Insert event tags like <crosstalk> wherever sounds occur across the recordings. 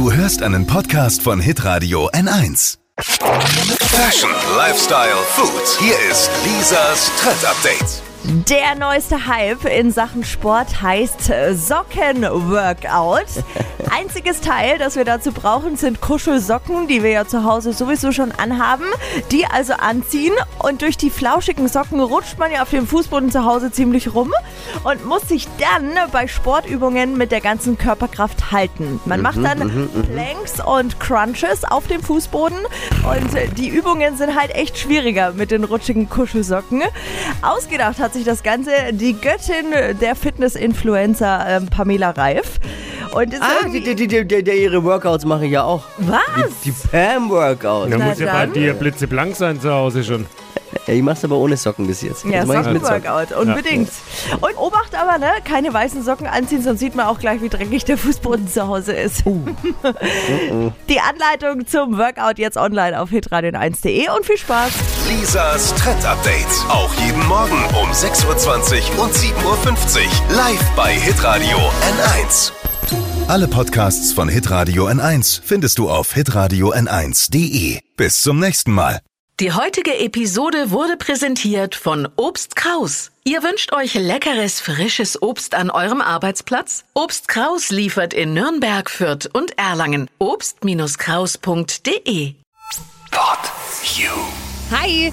Du hörst einen Podcast von Hitradio N1. Fashion, Lifestyle, Food. Hier ist Lisas Trend Update. Der neueste Hype in Sachen Sport heißt äh, Sockenworkout. <laughs> Einziges Teil, das wir dazu brauchen, sind Kuschelsocken, die wir ja zu Hause sowieso schon anhaben. Die also anziehen und durch die flauschigen Socken rutscht man ja auf dem Fußboden zu Hause ziemlich rum und muss sich dann bei Sportübungen mit der ganzen Körperkraft halten. Man macht dann Planks und Crunches auf dem Fußboden und äh, die Übungen sind halt echt schwieriger mit den rutschigen Kuschelsocken. Ausgedacht hat sich das Ganze die Göttin der Fitness-Influencer ähm, Pamela Reif. Und ist Ah, irgendwie- die, die, die, die, die, ihre Workouts mache ich ja auch. was? Die Pam-Workouts. Da muss ja bei dir blitzeblank sein zu Hause schon. Ja, ich mach's aber ohne Socken bis jetzt. Ja. Sockenworkout, unbedingt. Und Obacht aber, ne, keine weißen Socken anziehen, sonst sieht man auch gleich, wie dreckig der Fußboden zu Hause ist. <laughs> Die Anleitung zum Workout jetzt online auf hitradion1.de und viel Spaß. Lisas Trend Update. Auch jeden Morgen um 6.20 Uhr und 7.50 Uhr. Live bei Hitradio N1. Alle Podcasts von Hitradio N1 findest du auf hitradio n1.de. Bis zum nächsten Mal. Die heutige Episode wurde präsentiert von Obst Kraus. Ihr wünscht euch leckeres, frisches Obst an eurem Arbeitsplatz? Obst Kraus liefert in Nürnberg, Fürth und Erlangen. Obst-Kraus.de Pod You. Hi!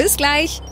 Bis gleich.